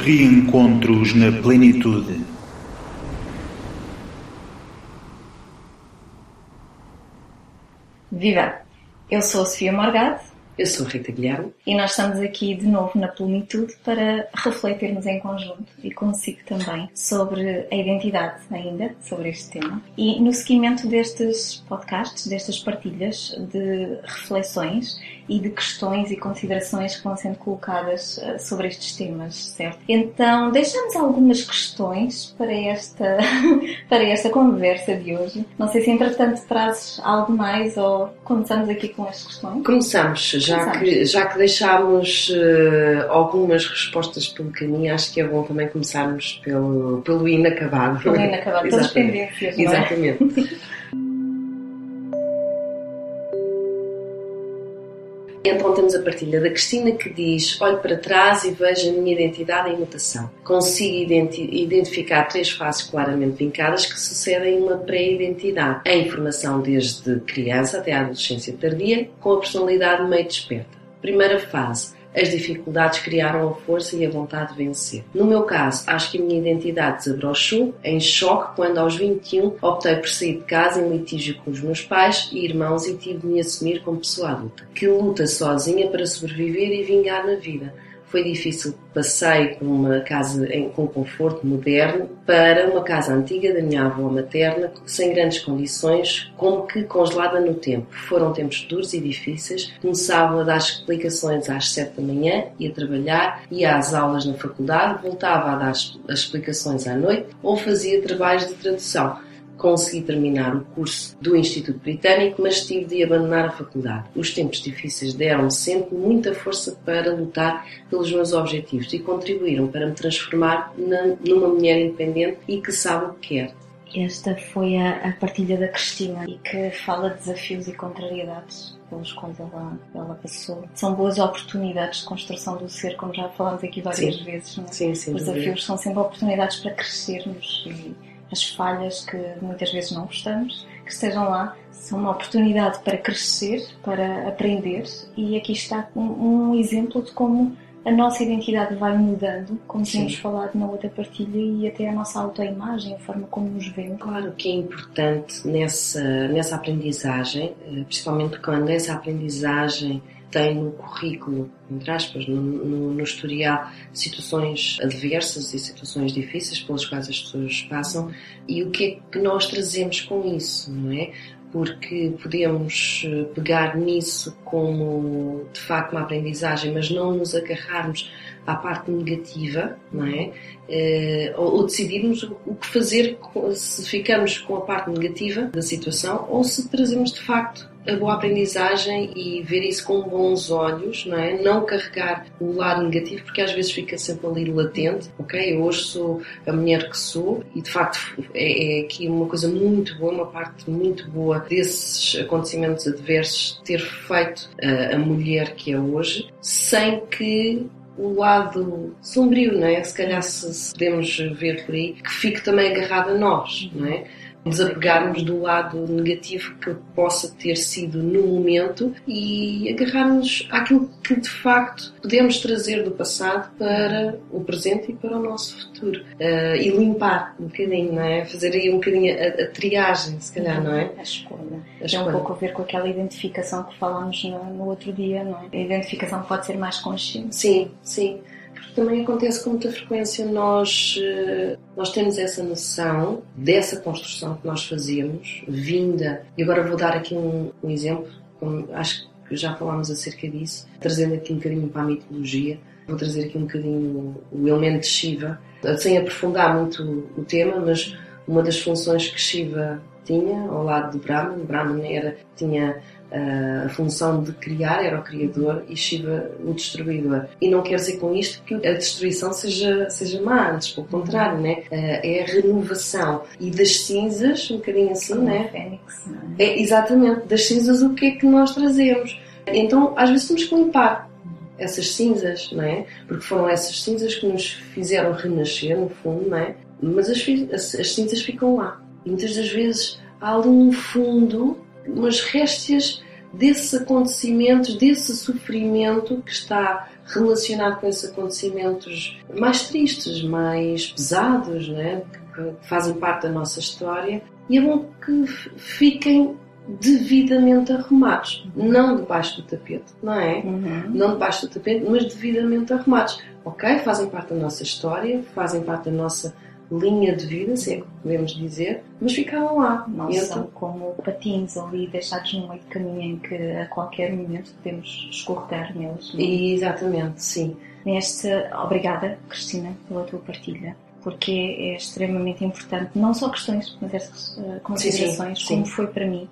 Reencontros na plenitude. Viva! Eu sou a Sofia Morgado Eu sou a Rita Guilherme. e nós estamos aqui de novo na plenitude para refletirmos em conjunto e consigo também sobre a identidade ainda, sobre este tema. E no seguimento destes podcasts, destas partilhas de reflexões e de questões e considerações que vão sendo colocadas eh, sobre estes temas, certo? Então, deixamos algumas questões para esta, para esta conversa de hoje. Não sei se entretanto trazes algo mais ou começamos aqui com as questões. Começamos, já que, já que deixámos eh, algumas respostas pelo caminho, acho que é bom também começarmos pelo, pelo inacabado. Pelo inacabado, pelas pendências, não é? Exatamente. Então temos a partilha da Cristina que diz: Olho para trás e vejo a minha identidade em mutação. Consigo identi- identificar três fases claramente vincadas que sucedem uma pré-identidade. A informação desde criança até a adolescência tardia, com a personalidade meio desperta. Primeira fase. As dificuldades criaram a força e a vontade de vencer. No meu caso, acho que a minha identidade desabrochou em choque quando, aos 21, optei por sair de casa em litígio com os meus pais e irmãos e tive de me assumir como pessoa adulta, que luta sozinha para sobreviver e vingar na vida. Foi difícil. Passei de uma casa em- com conforto moderno para uma casa antiga da minha avó materna, sem grandes condições, como que congelada no tempo. Foram tempos duros e difíceis. Começava a dar explicações às sete da manhã, ia trabalhar, ia às aulas na faculdade, voltava a dar as explicações à noite ou fazia trabalhos de tradução. Consegui terminar o curso do Instituto Britânico, mas tive de abandonar a faculdade. Os tempos difíceis deram-me sempre muita força para lutar pelos meus objetivos e contribuíram para me transformar na- numa mulher independente e que sabe o que quer. Esta foi a, a partilha da Cristina e que fala de desafios e contrariedades pelos quais ela, ela passou. São boas oportunidades de construção do ser, como já falámos aqui várias Sim. vezes. Não é? Sim, sim. Os desafios são sempre oportunidades para crescermos e as falhas que muitas vezes não gostamos, que estejam lá, são uma oportunidade para crescer, para aprender e aqui está um, um exemplo de como a nossa identidade vai mudando, como Sim. tínhamos falado na outra partilha, e até a nossa autoimagem, a forma como nos vemos. Claro que é importante nessa, nessa aprendizagem, eh, principalmente quando essa aprendizagem tem no currículo, entre aspas, no, no, no historial, situações adversas e situações difíceis pelas quais as pessoas passam e o que é que nós trazemos com isso, não é? Porque podemos eh, pegar nisso como de facto uma aprendizagem, mas não nos agarrarmos à parte negativa, não é? Eh, ou, decidirmos o que fazer se ficamos com a parte negativa da situação ou se trazemos de facto a boa aprendizagem e ver isso com bons olhos, não é? Não carregar o lado negativo, porque às vezes fica sempre ali latente, ok? Eu hoje sou a mulher que sou e de facto é, é aqui uma coisa muito boa, uma parte muito boa desses acontecimentos adversos ter feito ah, a mulher que é hoje, sem que o lado sombrio, não é? Se calhar se, se podemos ver por aí, que fique também agarrado a nós, não é? Desapegarmos do lado negativo que possa ter sido no momento e agarrarmos àquilo que de facto podemos trazer do passado para o presente e para o nosso futuro. Ah, e limpar um bocadinho, não é? Fazer aí um bocadinho a, a triagem, se calhar, não é? A escolha. A Tem um escolha. pouco a ver com aquela identificação que falámos no, no outro dia, não é? A identificação pode ser mais consciente. Sim, sim. Porque também acontece com muita frequência nós, eh, nós temos essa noção dessa construção que nós fazemos, vinda. E agora vou dar aqui um, um exemplo, acho que já falámos acerca disso, trazendo aqui um bocadinho para a mitologia. Vou trazer aqui um bocadinho o elemento de Shiva, sem aprofundar muito o tema, mas uma das funções que Shiva tinha ao lado de Brahman, Brahman era, tinha a função de criar, era o criador, e Shiva o destruidor. E não quer dizer com isto que a destruição seja, seja má, antes pelo contrário, né? Ah, é a renovação. E das cinzas, um bocadinho assim, Como né? Fênix, é? É, exatamente, das cinzas o que é que nós trazemos. Então, às vezes temos que limpar essas cinzas, não é? Porque foram essas cinzas que nos fizeram renascer, no fundo, não é? Mas as, as, as cinzas ficam lá. E muitas das vezes há ali um fundo, umas réstias desses acontecimentos, desse sofrimento que está relacionado com esses acontecimentos mais tristes, mais pesados, né? que fazem parte da nossa história, e é bom que fiquem devidamente arrumados, não debaixo do tapete, não é? Uhum. Não debaixo do tapete, mas devidamente arrumados. Ok, fazem parte da nossa história, fazem parte da nossa linha de vida, se é que podemos dizer, mas ficaram lá. Não são como patins ali deixados no meio do caminho em que a qualquer momento podemos escorregar neles. Não? Exatamente, sim. Neste, obrigada, Cristina, pela tua partilha porque é extremamente importante, não só questões, mas estas uh, considerações, sim, sim, como foi para mim.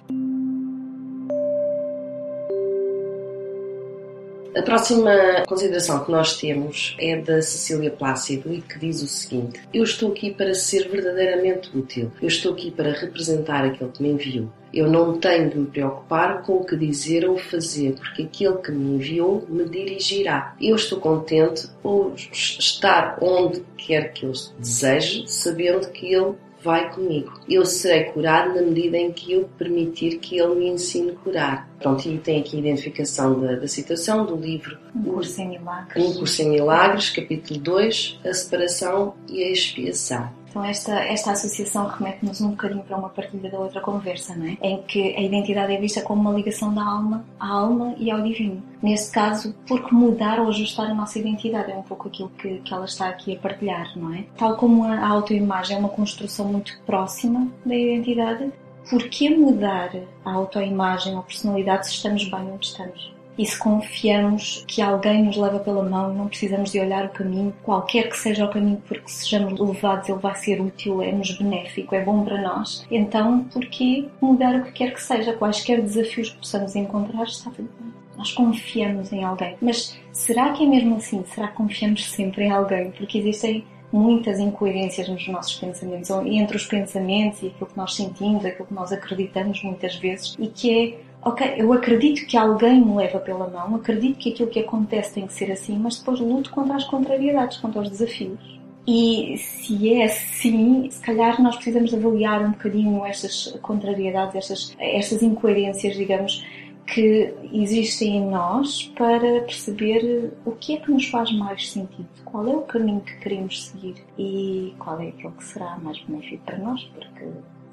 A próxima consideração que nós temos é da Cecília Plácido e que diz o seguinte: Eu estou aqui para ser verdadeiramente útil. Eu estou aqui para representar aquele que me enviou. Eu não tenho de me preocupar com o que dizer ou fazer, porque aquele que me enviou me dirigirá. Eu estou contente por estar onde quer que eu deseje, sabendo que ele vai comigo. Eu serei curado na medida em que eu permitir que ele me ensine a curar. Pronto, e tem aqui a identificação da, da citação do livro Um Curso em Milagres. Um Curso em Milagres, capítulo 2, A Separação e a Expiação. Então esta, esta associação remete-nos um bocadinho para uma partilha da outra conversa, não é? Em que a identidade é vista como uma ligação da alma à alma e ao divino. Neste caso, porque mudar ou ajustar a nossa identidade é um pouco aquilo que, que ela está aqui a partilhar, não é? Tal como a autoimagem é uma construção muito próxima da identidade, por que mudar a autoimagem ou personalidade se estamos bem onde estamos? E se confiamos que alguém nos leva pela mão, não precisamos de olhar o caminho, qualquer que seja o caminho, porque sejamos levados, ele vai ser útil, é-nos benéfico, é bom para nós. Então, por que mudar o que quer que seja? Quaisquer desafios que possamos encontrar, está tudo bem. Nós confiamos em alguém. Mas será que é mesmo assim? Será que confiamos sempre em alguém? Porque existem muitas incoerências nos nossos pensamentos, entre os pensamentos e aquilo que nós sentimos, aquilo que nós acreditamos muitas vezes, e que é ok, eu acredito que alguém me leva pela mão, acredito que aquilo que acontece tem que ser assim, mas depois luto contra as contrariedades, contra os desafios. E se é assim, se calhar nós precisamos avaliar um bocadinho estas contrariedades, estas, estas incoerências, digamos, que existem em nós para perceber o que é que nos faz mais sentido, qual é o caminho que queremos seguir e qual é aquele que será mais benéfico para nós, porque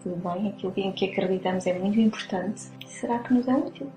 bem, aquilo em que acreditamos é muito importante. Será que nos é útil?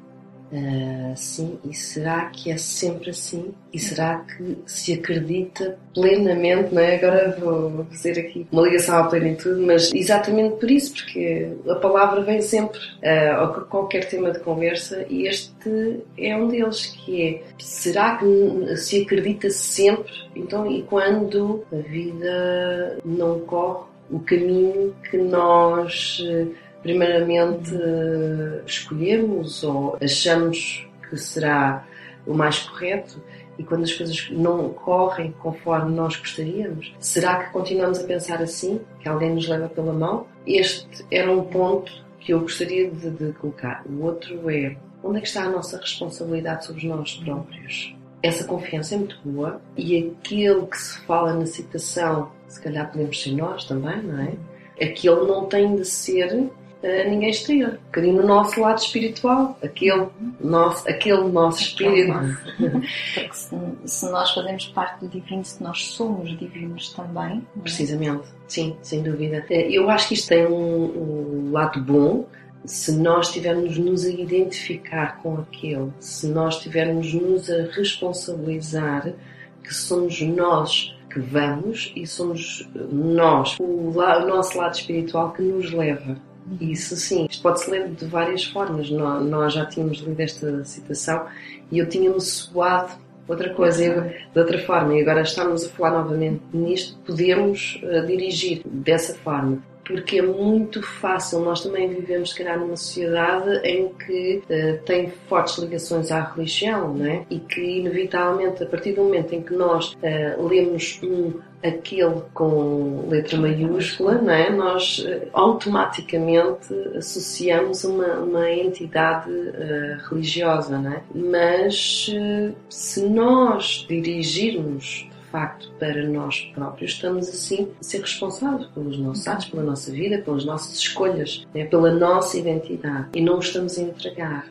Uh, sim, e será que é sempre assim? E será que se acredita plenamente, não é? Agora vou fazer aqui uma ligação à plenitude, mas exatamente por isso, porque a palavra vem sempre uh, a qualquer tema de conversa e este é um deles, que é será que se acredita sempre? Então, e quando a vida não corre o caminho que nós eh, primeiramente eh, escolhemos ou achamos que será o mais correto e quando as coisas não correm conforme nós gostaríamos, será que continuamos a pensar assim? Que alguém nos leva pela mão? Este era um ponto que eu gostaria de, de colocar. O outro é onde é que está a nossa responsabilidade sobre nós próprios? Essa confiança é muito boa e aquilo que se fala na citação se calhar podemos ser nós também, não é? Aquele não tem de ser uh, ninguém exterior. Um bocadinho no nosso lado espiritual, aquele nosso, aquele nosso espírito. Porque se, se, nós fazemos parte do divino, se nós somos divinos também. É? Precisamente, sim, sem dúvida. Eh, eu acho que isto tem um, um lado bom, se nós tivermos nos a identificar com aquele, se nós tivermos nos a responsabilizar que somos nós que vamos e somos nós, o, la, o nosso lado espiritual que nos leva. Isso sim, isto pode-se ler de várias formas. Nós, nós, já tínhamos lido esta citação e eu tinha-me soado outra coisa, eu, de outra forma, e agora estamos a falar novamente nisto, podemos uh, dirigir dessa forma porque é muito fácil. Nós também vivemos, se calhar, numa sociedade em que uh, tem fortes ligações à religião, não é? E que, inevitavelmente, a partir do momento em que nós uh, lemos um aquele com letra maiúscula, não é? nós uh, automaticamente associamos uma, uma entidade uh, religiosa. Não é? Mas uh, se nós dirigirmos facto para nós próprios, estamos assim a ser responsáveis pelos nossos atos, pela nossa vida, pelas nossas escolhas, né? pela nossa identidade e não estamos a entregar.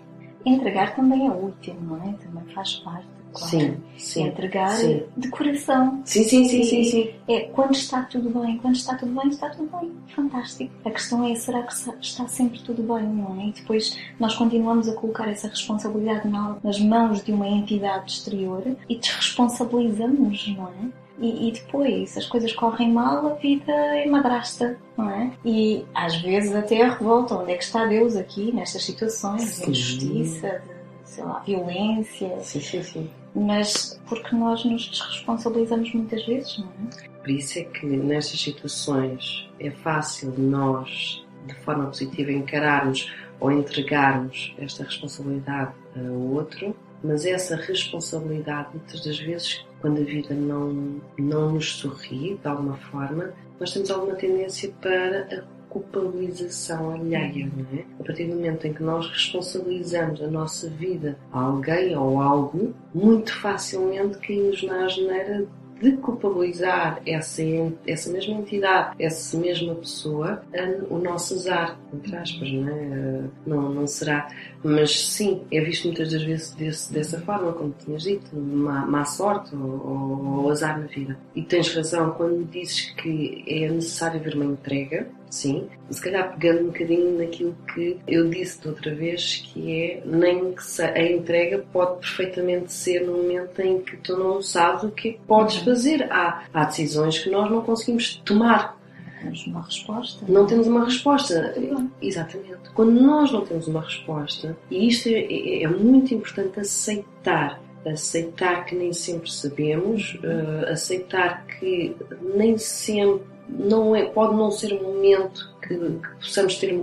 entregar também é útil, não é? Também faz parte. Sim, sim. Entregar sim. de coração. Sim, sim, sim, sim, sim. É quando está tudo bem, quando está tudo bem, está tudo bem. Fantástico. A questão é, será que está sempre tudo bem, não é? E depois nós continuamos a colocar essa responsabilidade nas mãos de uma entidade exterior e desresponsabilizamos, não é? E, e, depois as coisas correm mal, a vida é madrasta, não é? E às vezes até a revolta. Onde é que está Deus aqui nestas situações de injustiça, de lá, violência? Sim, sim, sim. Mas porque nós nos desresponsabilizamos muitas vezes, não é? Por isso é que nestas situações é fácil nós, de forma positiva, encararmos ou entregarmos esta responsabilidade ao outro, mas essa responsabilidade muitas das vezes quando a vida não, não nos sorri de alguma forma, nós temos alguma tendência para a culpabilização alheia, não é? A partir do momento em que nós responsabilizamos a nossa vida a alguém ou algo, muito facilmente caímos na asneira de culpabilizar essa, essa mesma entidade, essa mesma pessoa, o nosso azar, entre aspas, não, é? não, não será. Mas sim, é visto muitas das vezes desse, dessa forma, como tinhas dito, má, má sorte ou, ou, azar na vida. E tens razão quando dizes que é necessário haver uma entrega, sim, se calhar pegando um bocadinho naquilo que eu disse outra vez, que é nem que a entrega pode perfeitamente ser no momento em que tu não sabes o que é podes uhum. fazer. Há, há decisões que nós não conseguimos tomar temos uma resposta. Não temos uma resposta. Exatamente. Quando nós não temos uma resposta, e isto é, é, é muito importante aceitar aceitar que nem sempre sabemos, uh, aceitar que nem sempre não é, pode não ser um momento que, que possamos ter,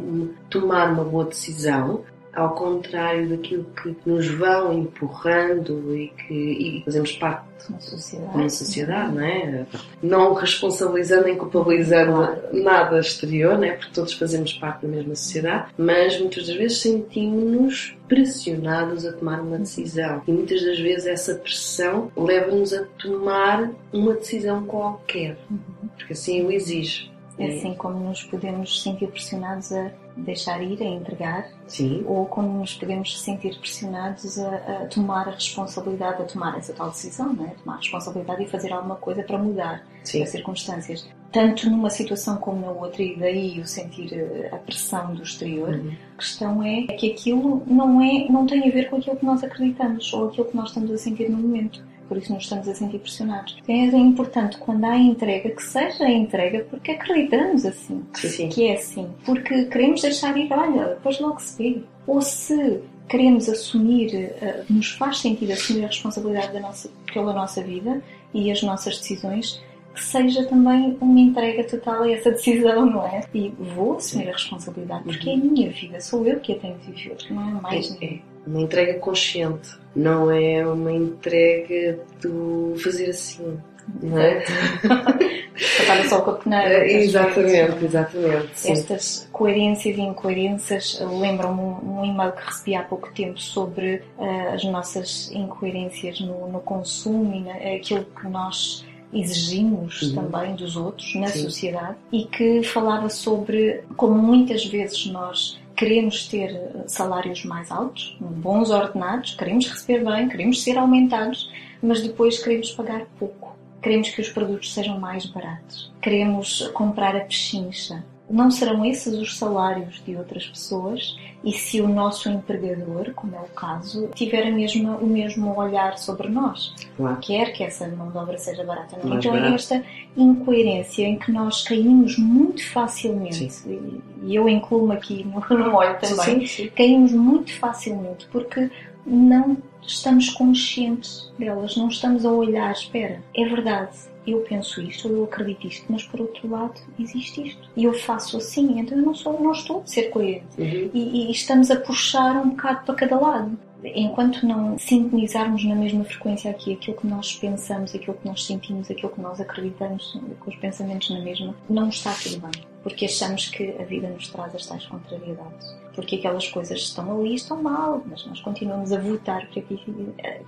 tomar uma boa decisão, ao contrário daquilo que nos vão empurrando e que e fazemos parte de uma sociedade, uma sociedade não é? Não responsabilizando nem culpabilizando claro. nada exterior, não é? Porque todos fazemos parte da mesma sociedade, mas muitas das vezes sentimos-nos pressionados a tomar uma decisão e muitas das vezes essa pressão leva-nos a tomar uma decisão qualquer, uhum. porque assim o exige. É assim como nos podemos sentir pressionados a deixar ir, a entregar, Sim. ou como nos podemos sentir pressionados a, a, tomar a responsabilidade, a tomar essa tal decisão, não é? tomar a responsabilidade e fazer alguma coisa para mudar Sim. as circunstâncias. Tanto numa situação como na outra, e daí o sentir eh, a pressão do exterior, uhum. a questão é que aquilo não, é, não tem a ver com aquilo que nós acreditamos ou aquilo que nós estamos a sentir no momento por isso nos estamos a sentir pressionados. É importante quando há entrega que seja a entrega porque acreditamos assim, Sim. que é assim, porque queremos deixar ir, olha, depois logo se vê. Ou se queremos assumir, uh, nos faz sentido assumir a responsabilidade da nossa, pela nossa vida e as nossas decisões, que seja também uma entrega total a essa decisão, não é? E vou assumir a responsabilidade, porque é a minha vida, sou eu que a tenho de viver, não é mais é, É uma entrega consciente, não é uma entrega do fazer assim. Não é? Só o caponeiro. É, exatamente, exatamente. Sim. Estas coerências e incoerências lembram-me um, um e-mail que recebi há pouco tempo sobre uh, as nossas incoerências no, no consumo e na, aquilo que nós exigimos uhum. também dos outros na Sim. sociedade e que falava sobre como muitas vezes nós queremos ter salários mais altos, bons ordenados, queremos receber bem, queremos ser aumentados, mas depois queremos pagar pouco. Queremos que os produtos sejam mais baratos. Queremos comprar a pechincha não serão esses os salários de outras pessoas e se o nosso empregador, como é o caso, tiver a mesma, o mesmo olhar sobre nós, claro. quer que essa mão de obra seja barata. Não? Então é esta incoerência em que nós caímos muito facilmente, sim. e eu incluo-me aqui no, no molho também, sim, sim. caímos muito facilmente porque não estamos conscientes delas, não estamos a olhar, espera, é verdade, eu penso isto, eu acredito isto, mas por outro lado existe isto. E eu faço assim, então eu não, sou, não estou a ser coerente. Uhum. E, e, estamos a puxar um bocado para cada lado. Enquanto não sintonizarmos na mesma frequência aqui aquilo que nós pensamos, aquilo que nós sentimos, aquilo que nós acreditamos, com os pensamentos na mesma, não está tudo bem. porque achamos que a vida nos traz as tais contrariedades. Porque aquelas coisas estão ali estão mal, mas nós continuamos a votar para que,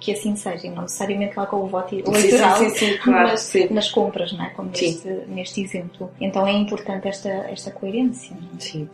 que assim seja, e não necessariamente lá com o voto eleitoral, sim, sim, sim, claro, mas nas compras, não é? como neste, neste exemplo. Então é importante esta, esta coerência. Não é? Sim,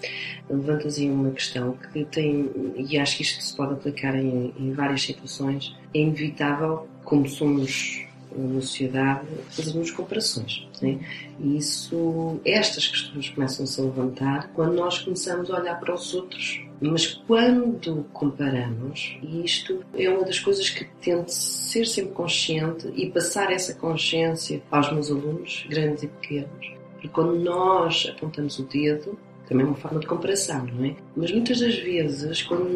levantas aí uma questão que tem, e acho que isto se pode aplicar em, em várias situações, é inevitável, como somos na sociedade, fazermos comparações. Né? E isso, estas questões começam-se a levantar quando nós começamos a olhar para os outros. Mas quando comparamos, e isto é uma das coisas que tento ser sempre consciente e passar essa consciência aos meus alunos, grandes e pequenos, porque quando nós apontamos o dedo, também é uma forma de comparação, não é? Mas muitas das vezes, quando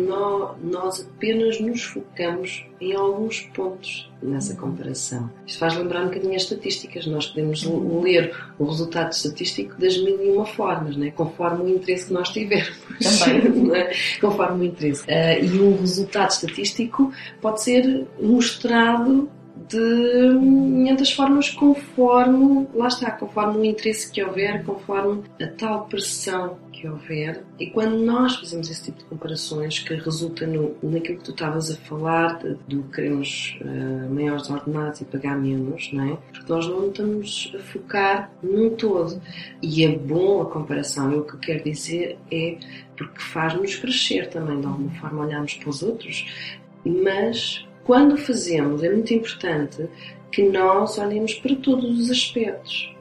nós, apenas nos focamos em alguns pontos nessa comparação. Isto faz lembrar um bocadinho as estatísticas. Nós podemos ler o resultado estatístico das mil e uma formas, não é? conforme o interesse que nós tivermos. Também. É? Conforme o interesse. Uh, e um resultado estatístico pode ser mostrado de muitas formas conforme, lá está, conforme o interesse que houver, conforme a tal pressão que houver. E quando nós fazemos esse tipo de comparações que resulta no, naquilo que tu estavas a falar, de, de queremos uh, maiores ordenados e pagar menos, não é? Porque nós não estamos a focar num todo. E é bom a comparação. E o que eu quero dizer é porque faz-nos crescer também, de alguma forma, olharmos para os outros, mas quando fazemos, é muito importante que nós olhemos para todos os aspectos.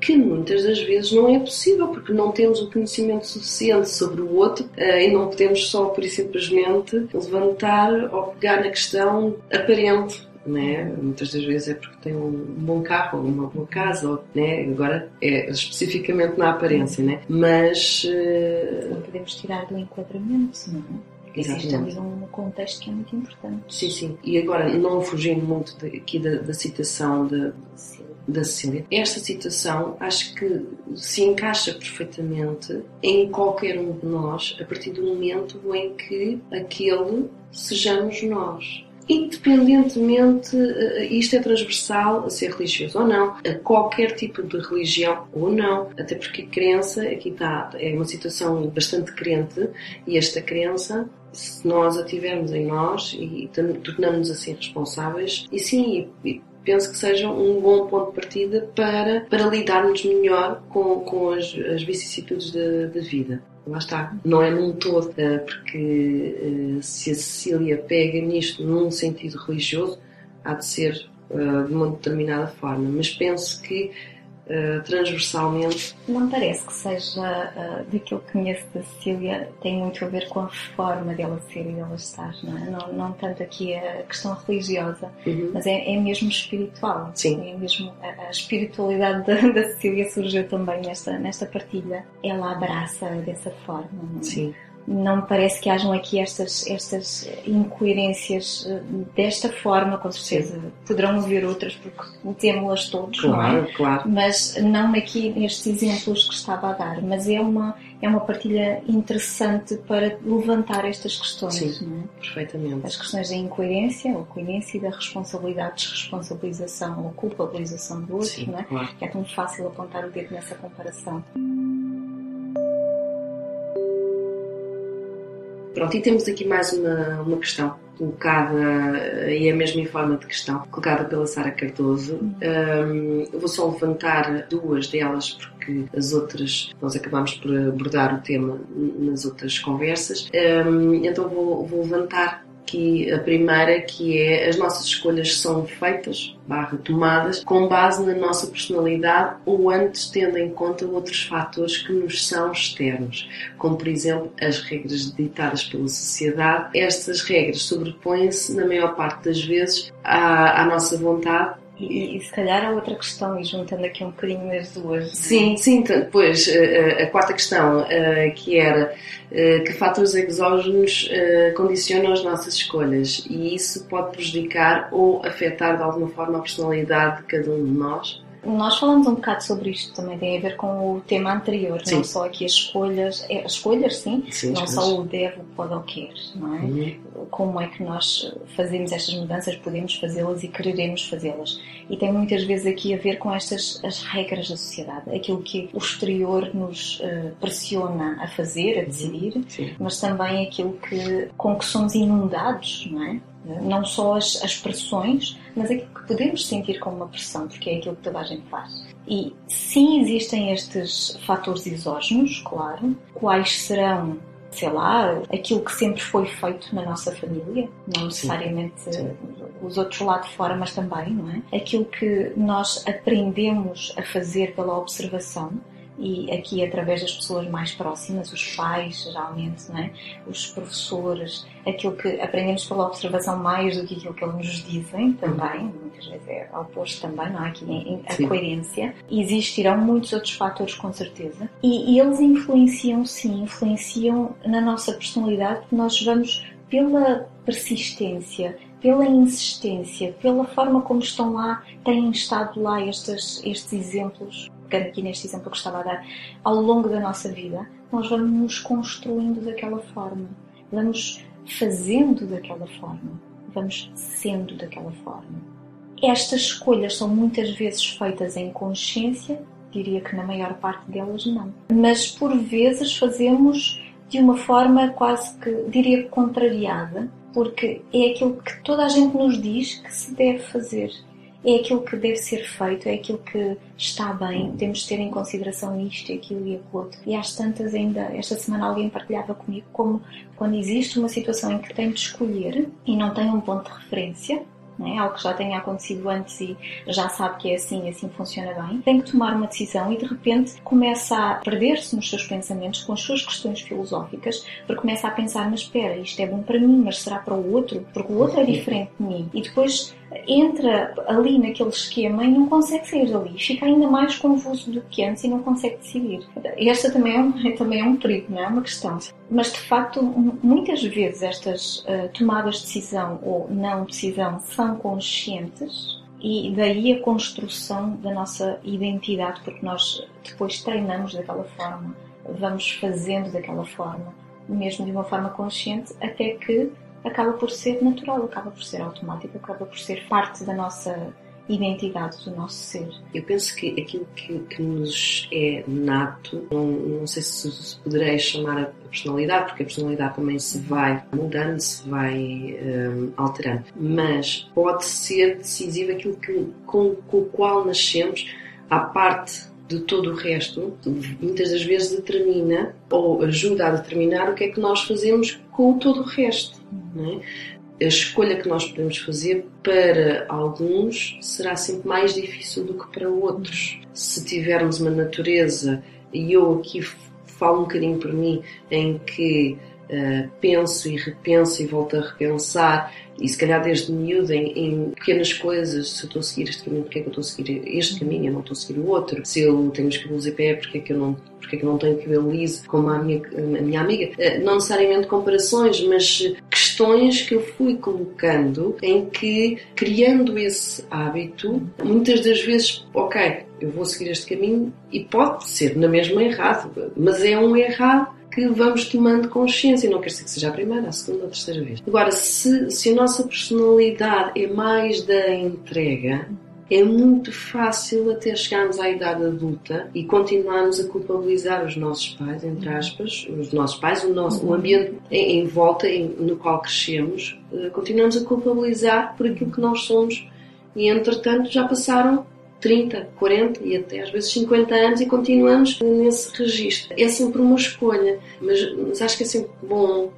Que muitas das vezes não é possível, porque não temos o conhecimento suficiente sobre o outro e não podemos só, por e simplesmente, levantar ou pegar na questão aparente. Né? Muitas das vezes é porque tem um bom carro ou uma boa casa, ou, né? agora é especificamente na aparência, né? mas. Não podemos tirar do enquadramento, não é? Existe ali um contexto que é muito importante. Sim, sim. E agora, não fugindo muito aqui da, da citação de, da Cecília, esta citação acho que se encaixa perfeitamente em qualquer um de nós a partir do momento em que aquele sejamos nós independentemente, isto é transversal a ser religioso ou não, a qualquer tipo de religião ou não, até porque a crença, aqui está, é uma situação bastante crente e esta crença se nós a tivermos em nós e tornamos-nos assim responsáveis, e sim, penso que seja um bom ponto de partida para, para lidarmos melhor com, com as, as vicissitudes da vida. Lá está, não é num todo, eh, porque eh, se a Cecília pega nisto num sentido religioso, há de ser eh, de uma determinada forma, mas penso que uh, transversalmente. Não parece que seja uh, daquilo que conheço da Cecília, tem muito a ver com a forma dela ser e dela estar, não é? Não, não tanto aqui a questão religiosa, uhum. mas é, é mesmo espiritual. Sim. É mesmo a, a espiritualidade da, da, Cecília surgiu também nesta, nesta partilha. Ela abraça dessa forma, não é? Sim não me parece que hajam aqui estas, estas incoerências eh, desta forma, com certeza Sim. poderão haver outras porque temos-las todos, claro, não é? Claro. Mas não aqui nestes exemplos que estava a dar, mas é uma, é uma partilha interessante para levantar estas questões, Sim, não é? perfeitamente. As questões da incoerência, ou coerência e da responsabilidade, desresponsabilização ou culpabilização do outro, Sim, não é? Claro. Que é tão fácil apontar o dedo nessa comparação. Pronto, e temos aqui mais uma, uma questão colocada, e é mesmo em forma de questão, colocada pela Sara Cardoso. Um, vou só levantar duas delas, porque as outras nós acabamos por abordar o tema nas outras conversas. Um, então vou, vou levantar que a primeira que é as nossas escolhas são feitas barra tomadas com base na nossa personalidade ou antes tendo em conta outros fatores que nos são externos, como por exemplo as regras ditadas pela sociedade. Estas regras sobrepõem-se na maior parte das vezes à, à nossa vontade e, e, se calhar há outra questão, e juntando aqui um bocadinho as duas. É? Sim, sim, pois a, a quarta questão, que era que fatores exógenos condicionam as nossas escolhas e isso pode prejudicar ou afetar de alguma forma a personalidade de cada um de nós. Nós falamos um bocado sobre isto também, tem a ver com o tema anterior, sim. não só aqui as escolhas, é, as escolhas sim, sim não só o deve, o pode ou quer, não é? Uhum. Como é que nós fazemos estas mudanças, podemos fazê-las e quereremos fazê-las. E tem muitas vezes aqui a ver com estas as regras da sociedade, aquilo que o exterior nos uh, pressiona a fazer, a uhum. decidir, uhum. mas também aquilo que, com que somos inundados, não é? Não só as, as pressões, mas aquilo que podemos sentir como uma pressão, porque é aquilo que a gente faz. E sim, existem estes fatores exógenos, claro. Quais serão, sei lá, aquilo que sempre foi feito na nossa família, não necessariamente sim. os outros lá de fora, mas também, não é? Aquilo que nós aprendemos a fazer pela observação e aqui através das pessoas mais próximas, os pais, geralmente, é? os professores, aquilo que aprendemos pela observação mais do que aquilo que eles nos dizem também, muitas vezes é oposto também, não é? Aqui a sim. coerência. Existirão muitos outros fatores, com certeza, e, e eles influenciam, sim, influenciam na nossa personalidade, nós vamos pela persistência, pela insistência, pela forma como estão lá, têm estado lá estes, estes exemplos pegando aqui neste exemplo que estava a dar, ao longo da nossa vida, nós vamos nos construindo daquela forma, vamos fazendo daquela forma, vamos sendo daquela forma. Estas escolhas são muitas vezes feitas em consciência, diria que na maior parte delas não. Mas por vezes fazemos de uma forma quase que, diria, contrariada, porque é aquilo que toda a gente nos diz que se deve fazer é aquilo que deve ser feito, é aquilo que está bem, temos de ter em consideração isto, aquilo e aquilo outro. E às tantas ainda, esta semana alguém partilhava comigo como quando existe uma situação em que tem de escolher e não tem um ponto de referência, é? algo que já tenha acontecido antes e já sabe que é assim e assim funciona bem, tem que tomar uma decisão e de repente começa a perder-se nos seus pensamentos com as suas questões filosóficas, porque começa a pensar, mas espera, isto é bom para mim, mas será para o outro? Porque o outro é diferente de mim. E depois entra ali naquele esquema e não consegue sair dali, fica ainda mais confuso do que antes e não consegue decidir. Esta também é um, também é um perigo, não é uma questão. Mas de facto, muitas vezes estas uh, tomadas de decisão ou não decisão são conscientes e daí a construção da nossa identidade, porque nós depois treinamos daquela forma, vamos fazendo daquela forma, mesmo de uma forma consciente, até que acaba por ser natural, acaba por ser automático, acaba por ser parte da nossa identidade, do nosso ser. Eu penso que aquilo que, que nos é nato, não, não sei se, se poderei chamar a personalidade, porque a personalidade também se vai mudando, se vai um, alterando, mas pode ser decisivo aquilo que, com, com o qual nascemos, à parte de todo o resto, muitas das vezes determina ou ajuda a determinar o que é que nós fazemos com todo o resto. É? A escolha que nós podemos fazer para alguns será sempre mais difícil do que para outros. Se tivermos uma natureza, e eu aqui falo um bocadinho por mim, em que uh, penso e repenso e volto a repensar e se calhar desde miúdo em, em, pequenas coisas, se eu estou a seguir este caminho, porque é que eu estou a seguir este caminho, eu não estou a seguir o outro. Se eu tenho os cabelos em pé, porque é que eu não, porque é que eu não tenho cabelo liso como a minha, a minha amiga? Eh, não necessariamente comparações, mas questões que eu fui colocando em que, criando esse hábito, muitas das vezes, ok, eu vou seguir este caminho e pode ser na mesma errado, mas é um errado que vamos tomando consciência. Não quer dizer que seja a primeira, a segunda, a terceira vez. Agora, se, se a nossa personalidade é mais da entrega, é muito fácil até chegarmos à idade adulta e continuarmos a culpabilizar os nossos pais, entre aspas, os nossos pais, o, nosso, o ambiente em, em volta em, no qual crescemos, uh, continuamos a culpabilizar por aquilo que nós somos. E entretanto já passaram 30, 40 e até às vezes 50 anos e continuamos nesse registro. É sempre uma escolha, mas, mas acho que é sempre bom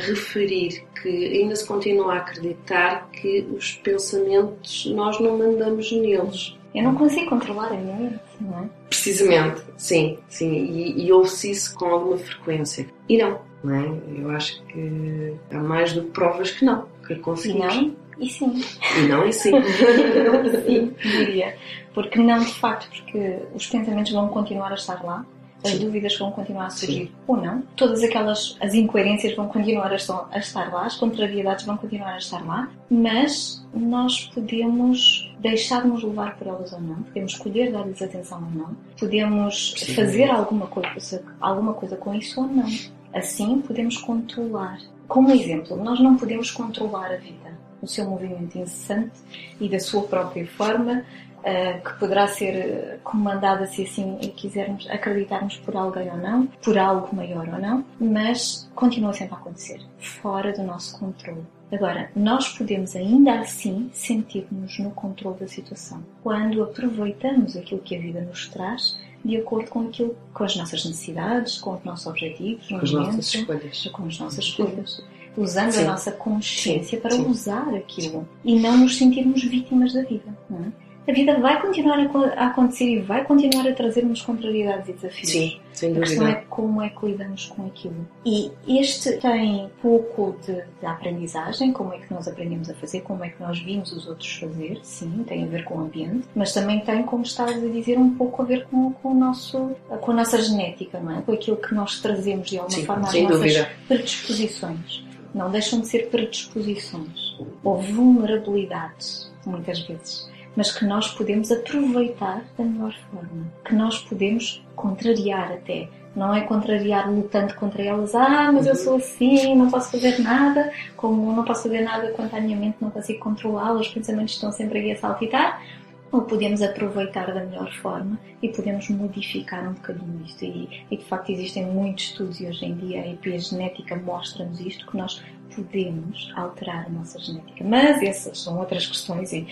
referir que ainda se continua a acreditar que os pensamentos nós não mandamos neles. Eu não consigo controlar a minha mente, não é? Precisamente, sim, sim. E, e ouve-se isso com alguma frequência. E não, não é? Eu acho que há mais do que provas que não, que conseguimos. E não, e sim. E não e sim. não e sim, diria. Porque não de facto, porque os pensamentos vão continuar a estar lá, as dúvidas vão continuar a surgir Sim. ou não, todas aquelas as incoerências vão continuar a estar lá, as contrariedades vão continuar a estar lá, mas nós podemos deixar-nos levar por elas ou não, podemos escolher dar-lhes atenção ou não, podemos Sim. fazer alguma coisa, alguma coisa com isso ou não. Assim podemos controlar. Como exemplo, nós não podemos controlar a vida, o seu movimento incessante e da sua própria forma, uh, que poderá ser comandada, se assim quisermos acreditarmos por alguém ou não, por algo maior ou não, mas continua sempre a acontecer, fora do nosso controle. Agora, nós podemos ainda assim sentir-nos no controle da situação quando aproveitamos aquilo que a vida nos traz de acordo com aquilo, com as nossas necessidades, com os nossos objetivos, com as nossas escolhas, com as nossas escolhas, usando Sim. a nossa consciência para Sim. usar aquilo e não nos sentirmos vítimas da vida. Não é? A vida vai continuar a, acontecer e vai continuar a trazer-nos contrariedades e desafios. Sim, sem dúvida. A questão é como é que lidamos com aquilo. E este tem pouco de, de, aprendizagem, como é que nós aprendemos a fazer, como é que nós vimos os outros fazer, sim, tem a ver com o ambiente, mas também tem, como estavas a dizer, um pouco a ver com, com, o nosso, com a nossa genética, não é? Com aquilo que nós trazemos de alguma sim, forma às nossas dúvida. predisposições. Não deixam de ser predisposições ou vulnerabilidades, muitas vezes mas que nós podemos aproveitar da melhor forma, que nós podemos contrariar até. Não é contrariar lutando contra elas, ah, mas eu sou assim, não posso fazer nada, como não posso fazer nada quanto à minha mente, não consigo controlá-la, os pensamentos estão sempre aí a saltitar, ou podemos aproveitar da melhor forma e podemos modificar um bocadinho isto. E, e de facto existem muitos estudos hoje em dia, a epigenética mostra-nos isto, que nós podemos alterar a nossa genética. Mas essas são outras questões e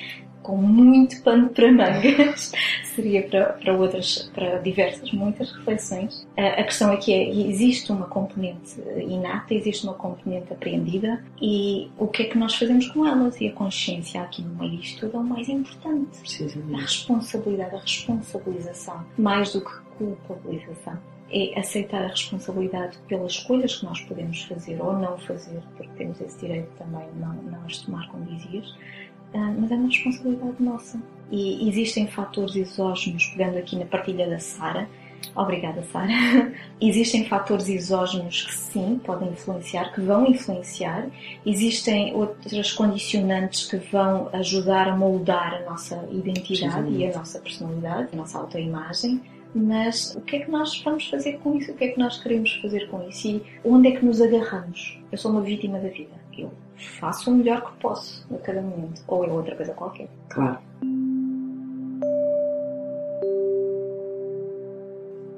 com muito pano para mangas, seria para, para outras, para diversas, muitas reflexões. A, questão aqui é, existe uma componente inata, existe uma componente apreendida e o que é que nós fazemos com elas? E a consciência aqui no meio disto tudo é o mais importante. A responsabilidade, a responsabilização, mais do que culpabilização é aceitar a responsabilidade pelas escolhas que nós podemos fazer ou não fazer, porque temos esse direito também, não, não as tomar como dizias, mas é uma responsabilidade nossa. E existem fatores exógenos, pegando aqui na partilha da Sara, Obrigada, Sara. Existem fatores exógenos que sim podem influenciar, que vão influenciar. Existem outras condicionantes que vão ajudar a moldar a nossa identidade e a nossa personalidade, a nossa autoimagem. Mas o que é que nós vamos fazer com isso? O que é que nós queremos fazer com isso? E onde é que nos agarramos? Eu sou uma vítima da vida. Eu faço o melhor que posso a cada momento. Ou é outra coisa qualquer. Claro.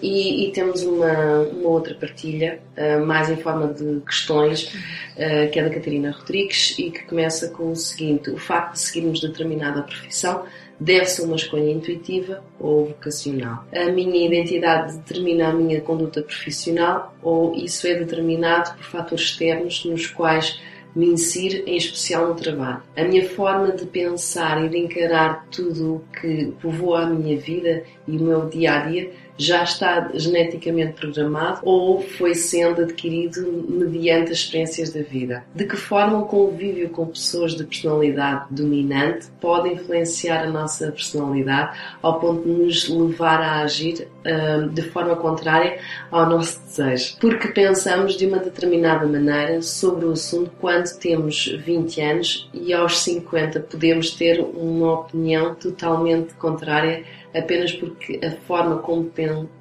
E, e, temos uma, uma outra partilha, uh, mais em forma de questões, uh, que é da Catarina Rodrigues e que começa com o seguinte: o facto de seguirmos determinada profissão deve ser uma escolha intuitiva ou vocacional. A minha identidade determina a minha conduta profissional ou isso é determinado por fatores externos nos quais me insiro em especial no trabalho. A minha forma de pensar e de encarar tudo o que povoa a minha vida e o meu dia a dia já está geneticamente programado ou foi sendo adquirido mediante as experiências da vida? De que forma o convívio com pessoas de personalidade dominante pode influenciar a nossa personalidade ao ponto de nos levar a agir uh, de forma contrária ao nosso desejo? Porque pensamos de uma determinada maneira sobre o assunto quando temos 20 anos e aos 50 podemos ter uma opinião totalmente contrária apenas porque a forma como,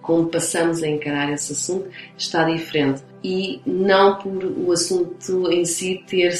como passamos a encarar esse assunto está diferente e não por o assunto em si ter,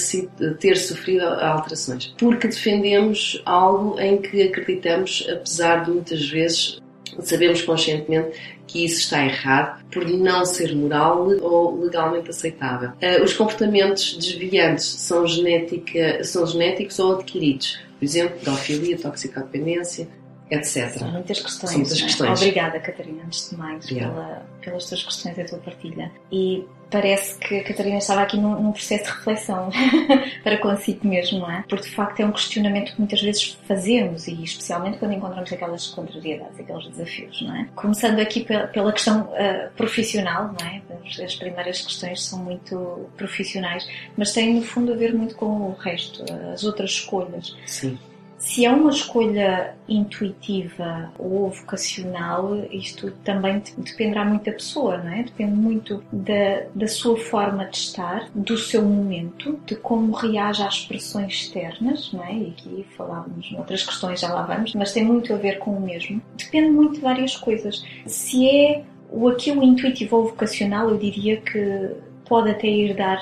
ter sofrido alterações. Porque defendemos algo em que acreditamos, apesar de muitas vezes sabemos conscientemente que isso está errado por não ser moral ou legalmente aceitável. Uh, os comportamentos desviantes são, genética, são genéticos ou adquiridos. Por exemplo, pedofilia, toxicodependência, etc. São muitas questões. São muitas questões. Obrigada, Catarina, antes de mais, pela, pelas tuas questões e a tua partilha. E parece que a Catarina estava aqui num, num processo de reflexão para consigo mesmo, não é? Porque de facto é um questionamento que muitas vezes fazemos e especialmente quando encontramos aquelas contrariedades, aqueles desafios, não é? Começando aqui pela, pela questão uh, profissional, não é? As, as, primeiras questões são muito profissionais, mas têm no fundo a ver muito com o resto, as outras escolhas. Sim Se é uma escolha intuitiva ou vocacional, isto também dependerá muito da pessoa, não é? Depende muito da, da sua forma de estar, do seu momento, de como reage às pressões externas, não é? E aqui falávamos outras questões, já lá vamos, mas tem muito a ver com o mesmo. Depende muito de várias coisas. Se é o aquilo intuitivo ou vocacional, eu diria que pode até ir dar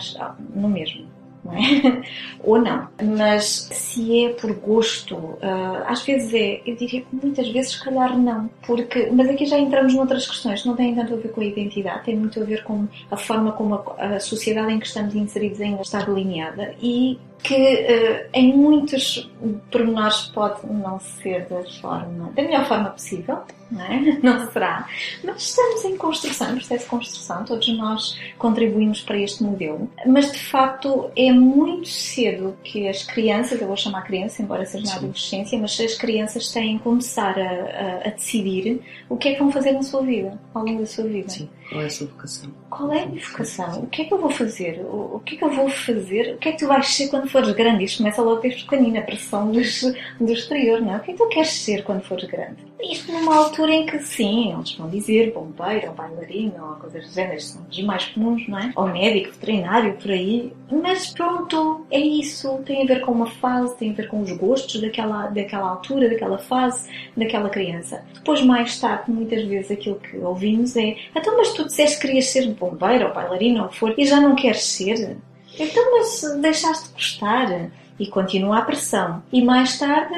no mesmo não é? Ou não. Mas se é por gosto, uh, às vezes é, eu diria que muitas vezes, se calhar não. Porque, mas aqui já entramos noutras questões, não tem tanto a ver com a identidade, tem muito a ver com a forma como a, a sociedade em que estamos inseridos ainda está delineada e que uh, em muitos pormenores pode não ser da forma, da melhor forma possível, não, é? não será, mas estamos em construção, processo de construção, todos nós contribuímos para este modelo, mas de facto é muito cedo que as crianças, eu vou chamar criança, embora seja na adolescência, mas as crianças têm que começar a, a, a, decidir o que é que vão fazer na sua vida, ao longo da sua vida. Sim, qual é a sua vocação? Qual é a minha vocação? O que é que eu vou fazer? O, que é que eu vou fazer? O que é que tu vais ser quando fores grande? Isto começa logo desde pequenina, a pressão do exterior, não é? O que é que tu queres ser quando fores grande? Isto numa altura em que, sim, eles vão dizer bombeiro, ou bailarino, ou coisas do género, são os mais comuns, não é? Ou médico, veterinário, por aí. Mas pronto, é isso. Tem a ver com uma fase, tem a ver com os gostos daquela, daquela altura, daquela fase, daquela criança. Depois, mais tarde, muitas vezes aquilo que ouvimos é então, mas tu disseste que querias ser bombeiro, ou bailarino, ou o que for, e já não queres ser? Então, mas deixaste de gostar? E continua a pressão. E mais tarde,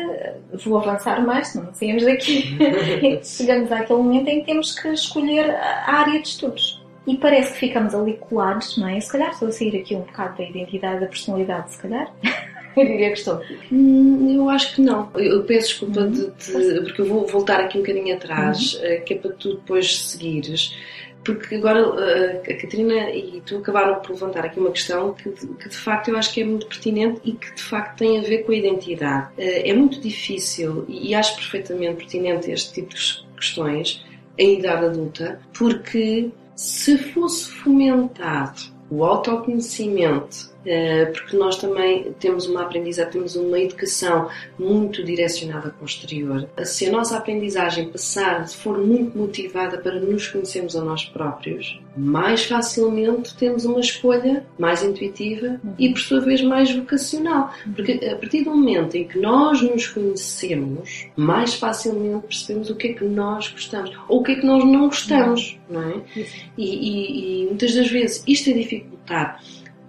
vou avançar mais, não saímos daqui. Chegamos àquele momento em que temos que escolher a área de estudos. E parece que ficamos ali colados, não é? Se calhar estou a sair aqui um bocado da identidade, da personalidade, se calhar. Eu diria que estou. Hum, eu acho que não. Eu peço desculpa de, de, porque eu vou voltar aqui um bocadinho atrás, uhum. que é para tu depois seguires porque agora eh, a Catarina e tu acabaram por levantar aqui uma questão que, que, de facto eu acho que é muito pertinente e que de facto tem a ver com a identidade. Eh, é muito difícil e acho perfeitamente pertinente este tipo de questões em idade adulta, porque se fosse fomentado o autoconhecimento porque nós também temos uma aprendizagem, temos uma educação muito direcionada para o exterior. Se a nossa aprendizagem passar, for muito motivada para nos conhecermos a nós próprios, mais facilmente temos uma escolha mais intuitiva e, por sua vez, mais vocacional. Porque a partir do momento em que nós nos conhecemos, mais facilmente percebemos o que é que nós gostamos ou o que é que nós não gostamos, não é? E, e, e muitas das vezes isto é dificultado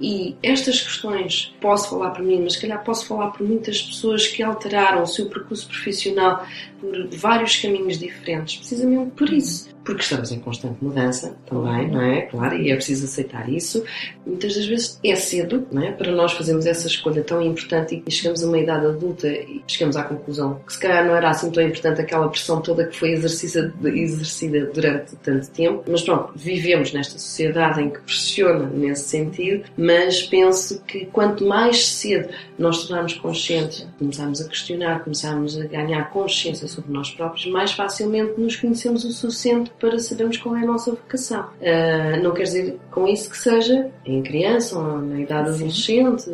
e estas questões, posso falar por mim, mas se calhar posso falar por muitas pessoas que alteraram o seu percurso profissional por vários caminhos diferentes, precisamente por isso porque estamos em constante mudança também, não é? Claro, e é preciso aceitar isso. Muitas das vezes é cedo, não é? Para nós fazermos essa escolha tão importante e chegamos a uma idade adulta e chegamos à conclusão que se calhar não era assim tão importante aquela pressão toda que foi exercida, exercida durante tanto tempo. Mas pronto, vivemos nesta sociedade em que pressiona nesse sentido, mas penso que quanto mais cedo nós tornarmos conscientes, começarmos a questionar, começarmos a ganhar consciência sobre nós próprios, mais facilmente nos conhecemos o suficiente para sabermos qual é a nossa vocação. Uh, não quer dizer com isso que seja em criança ou na idade Sim. adolescente.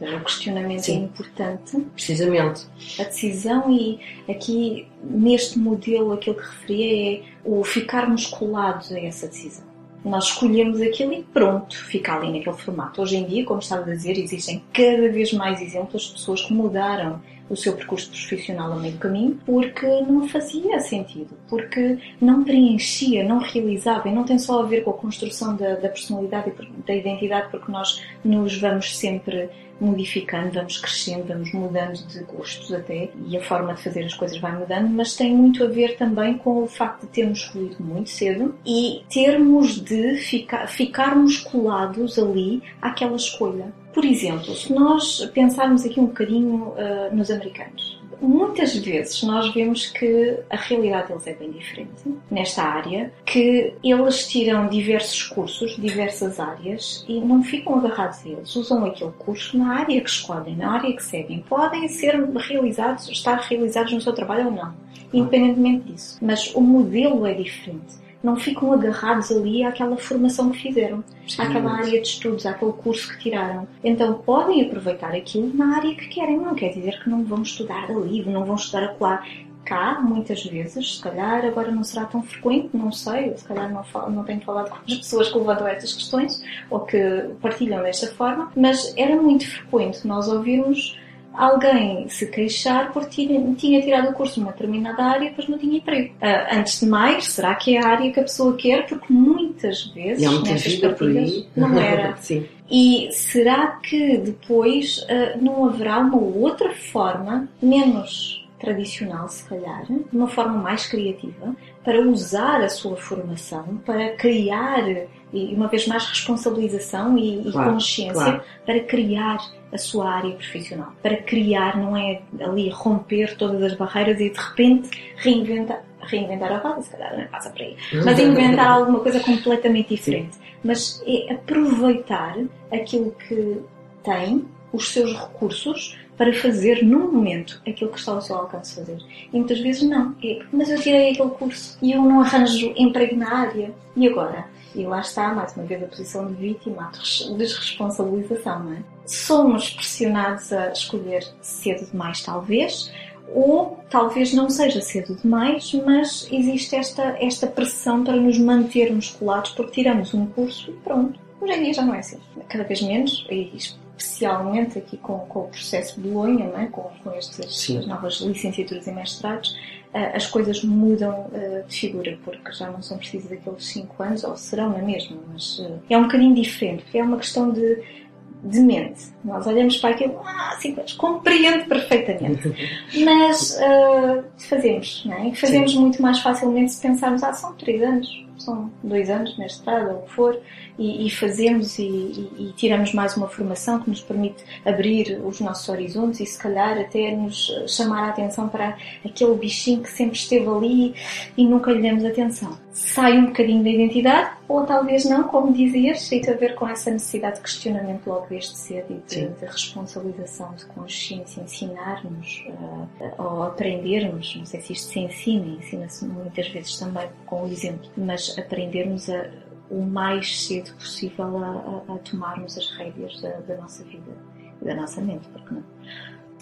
O questionamento é Sim. é importante. Precisamente. A decisão e aqui neste modelo aquilo que referia é o ficarmos colados a essa decisão. Nós escolhemos aquilo e pronto, fica ali naquele formato. Hoje em dia, como estava a dizer, existem cada vez mais exemplos de pessoas que mudaram o seu percurso profissional a meio caminho porque não fazia sentido, porque não preenchia, não realizava e não tem só a ver com a construção da, da personalidade e da identidade porque nós nos vamos sempre modificando, vamos crescendo, vamos mudando de gostos até e a forma de fazer as coisas vai mudando, mas tem muito a ver também com o facto de termos escolhido muito cedo e termos de ficar, ficarmos colados ali àquela escolha. Por exemplo, se nós pensarmos aqui um bocadinho uh, nos americanos, muitas vezes nós vemos que a realidade deles é bem diferente nesta área, que eles tiram diversos cursos, diversas áreas e não ficam agarrados a eles. Usam aquele curso na área que escolhem, na área que seguem. Podem ser realizados, estar realizados no seu trabalho ou não, independentemente disso. Mas o modelo é diferente não ficam agarrados ali àquela formação que fizeram, àquela área de estudos, àquele curso que tiraram. Então podem aproveitar aquilo na área que querem. Não quer dizer que não vão estudar ali, não vão estudar acolá cá, muitas vezes, se calhar agora não será tão frequente, não sei, se calhar não, falo, não tenho falado com as pessoas que levantam estas questões ou que partilham desta forma, mas era muito frequente nós ouvirmos alguém se queixar porque tinha, tinha tirado o curso numa determinada área e depois não tinha emprego. Uh, antes de mais, será que é a área que a pessoa quer? Porque muitas vezes nestas partilhas não era. Sim. E será que depois uh, não haverá uma outra forma, menos tradicional, se calhar, de uma forma mais criativa, para usar a sua formação, para criar, e uma vez mais, responsabilização e, claro, e consciência, claro. para criar a sua área profissional. Para criar, não é ali romper todas as barreiras e de repente reinventar. Reinventar a roda, se calhar não passa por aí. Mas inventar alguma coisa completamente diferente. Sim. Mas é aproveitar aquilo que tem, os seus recursos, para fazer no momento aquilo que está ao seu alcance fazer. E muitas vezes não. É, mas eu tirei aquele curso e eu não arranjo emprego na área. E agora? E lá está, mais uma vez, a posição de vítima, a desresponsabilização, não é? Somos pressionados a escolher cedo demais, talvez, ou talvez não seja cedo demais, mas existe esta, esta pressão para nos mantermos colados porque tiramos um curso e pronto. Hoje em dia já não é assim. Cada vez menos, e especialmente aqui com, com o processo de Bolonha, é? com, com estas novas licenciaturas e mestrados, as coisas mudam uh, de figura, porque já não são precisos aqueles 5 anos, ou serão na mesma, mas uh, é um bocadinho diferente, porque é uma questão de, de mente. Nós olhamos para aquilo, ah, 5 anos, compreendo perfeitamente. mas fazemos, não é? Fazemos Sim. muito mais facilmente se pensarmos, ah, são 3 anos, são 2 anos mestrado, ou o que for, e, e fazemos e, e, e, tiramos mais uma formação que nos permite abrir os nossos horizontes e se calhar até nos chamar a atenção para aquele bichinho que sempre esteve ali e nunca lhe demos atenção. Sai um bocadinho da identidade, ou talvez não, como dizias, tem a ver com essa necessidade de questionamento logo desde cedo e de, de responsabilização, de consciência, ensinarmos uh, ou aprendermos, não sei se isto se ensina, ensina-se muitas vezes também com o exemplo, mas aprendermos a o mais cedo possível a, a, a tomarmos as rédeas da, da, nossa vida, da nossa mente, porque não?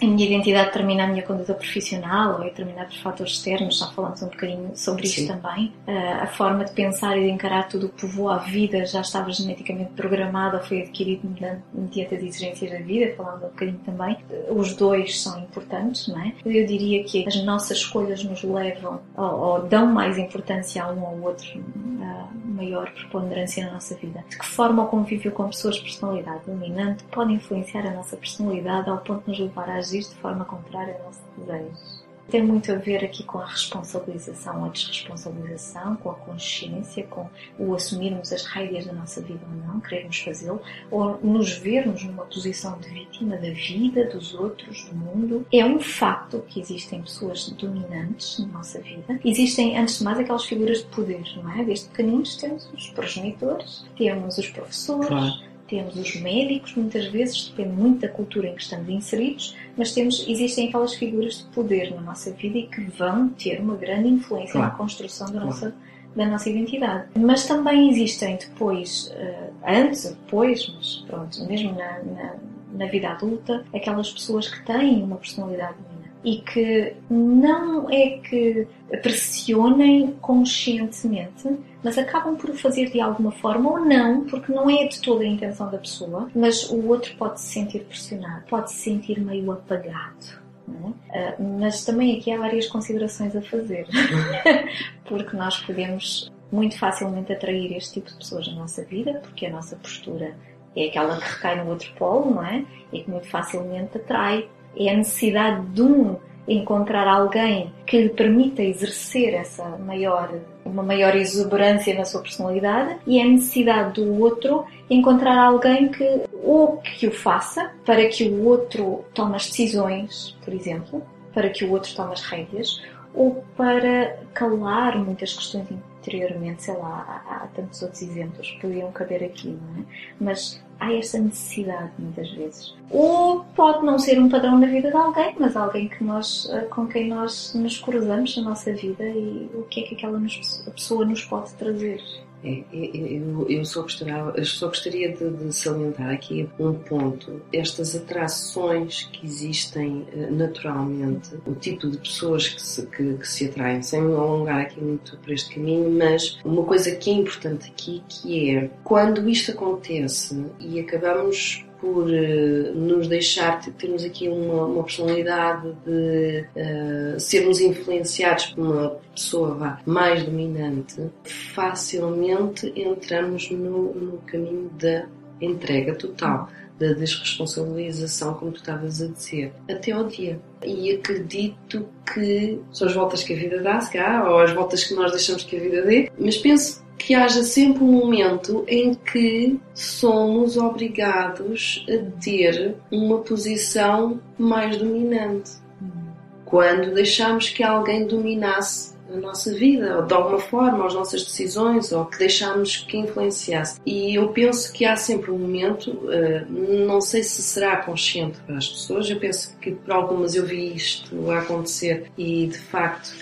A minha identidade determina a minha conduta profissional ou é por fatores externos, já falamos um bocadinho sobre isso também. Uh, a forma de pensar e de encarar tudo o que povoa a vida já estava geneticamente programada ou foi adquirido mediante as exigências da vida, falando um bocadinho também. Uh, os dois são importantes, não é? Eu diria que as nossas escolhas nos levam ou, ou dão mais importância a um ou outro, uh, maior preponderância na nossa vida. De que forma o convívio com pessoas de personalidade dominante pode influenciar a nossa personalidade ao ponto de nos levar a agir de forma contrária ao nosso desejo. Tem muito a ver aqui com a responsabilização, a desresponsabilização, com a consciência, com o assumirmos as rédeas da nossa vida ou não, querermos fazê-lo, ou nos vermos numa posição de vítima da vida, dos outros, do mundo. É um facto que existem pessoas dominantes na nossa vida. Existem, antes de mais, aquelas figuras de poder, não é? Desde pequeninos temos os progenitores, temos os professores. Claro temos os médicos, muitas vezes depende muito da cultura em que estamos inseridos, mas temos, existem aquelas figuras de poder na nossa vida e que vão ter uma grande influência claro. na construção da claro. nossa da nossa identidade. Mas também existem depois, uh, antes ou depois, mas pronto, mesmo na, na, na vida adulta, aquelas pessoas que têm uma personalidade e que não é que pressionem conscientemente, mas acabam por o fazer de alguma forma ou não, porque não é de toda a intenção da pessoa, mas o outro pode se sentir pressionado, pode se sentir meio apagado. É? Uh, mas também aqui há várias considerações a fazer, porque nós podemos muito facilmente atrair este tipo de pessoas na nossa vida, porque a nossa postura é aquela que recai no outro polo, não é? E que muito facilmente atrai é a necessidade de um encontrar alguém que lhe permita exercer essa maior, uma maior exuberância na sua personalidade e a necessidade do outro encontrar alguém que ou que o faça para que o outro tome as decisões, por exemplo, para que o outro tome as rédeas, ou para calar muitas questões anteriormente, sei lá, há, há tantos outros exemplos que podiam caber aqui, não é? Mas há esta necessidade muitas vezes. Ou pode não ser um padrão na vida de alguém, mas alguém que nós, eh, com quem nós nos cruzamos na nossa vida e o que é que aquela pessoa nos pode trazer. É, eu, eu, só gostaria, só gostaria de, de, salientar aqui um ponto. Estas atrações que existem eh, naturalmente, o tipo de pessoas que se, que, que se atraem, sem me alongar aqui muito por este caminho, mas uma coisa que é importante aqui, que é quando isto acontece e acabamos por uh, nos deixar termos aqui uma, uma personalidade de uh, sermos influenciados por uma pessoa vá, mais dominante, facilmente entramos no, no caminho da entrega total da desresponsabilização, como tu estavas a dizer, até ao dia. E acredito que são as voltas que a vida dá, se calhar, ou as voltas que nós deixamos que a vida dê, mas penso que haja sempre um momento em que somos obrigados a ter uma posição mais dominante. Quando deixamos que alguém dominasse a nossa vida, ou de alguma forma, as nossas decisões, ou que deixamos que influenciasse. E eu penso que há sempre um momento, eh, não sei se será consciente para as pessoas, eu penso que por algumas eu vi isto acontecer e de facto,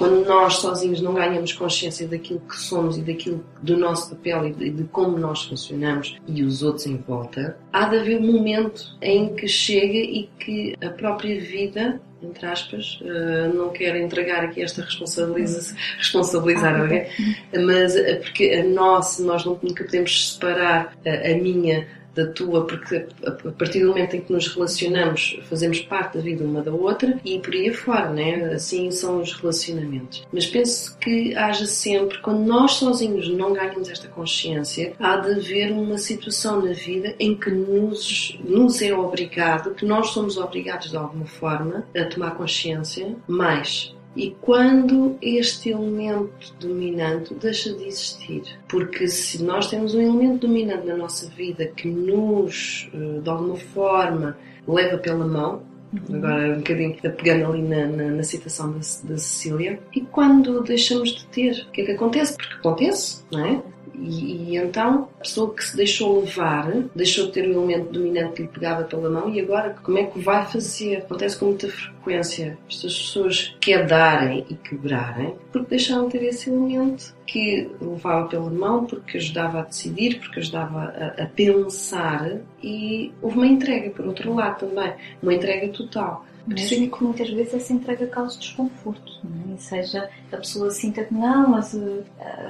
quando nós sozinhos não ganhamos consciência daquilo que somos e daquilo do nosso papel e de, de como nós funcionamos e os outros em volta, há de haver um momento em que chega e que a própria vida entre aspas, uh, não quero entregar aqui esta responsabiliza responsabilizar alguém, mas eh, porque a nossa, nós nunca podemos separar a, a minha da tua, porque a partir do momento em que nos relacionamos, fazemos parte da vida uma da outra e por aí afora, né? Assim são os relacionamentos. Mas penso que haja sempre, quando nós sozinhos não ganhamos esta consciência, há de haver uma situação na vida em que nos, nos é obrigado, que nós somos obrigados de alguma forma a tomar consciência mais e quando este elemento dominante deixa de existir. Porque se nós temos um elemento dominante na nossa vida que nos, eh, de alguma forma, leva pela mão, uhum. agora um bocadinho pegando ali na, na, na citação da, da Cecília, e quando deixamos de ter, o que é que acontece? Porque acontece, não é? E, e, então a pessoa que se deixou levar, deixou de ter o elemento dominante que lhe pegava pela mão e agora como é que vai fazer? Acontece com muita frequência estas pessoas quedarem e quebrarem porque deixaram de ter esse elemento que levava pela mão, porque ajudava a decidir, porque ajudava a, a pensar e houve uma entrega por outro lado também, uma entrega total. Mesmo que muitas vezes essa entrega cause desconforto, não é? seja a pessoa sinta que não, mas uh,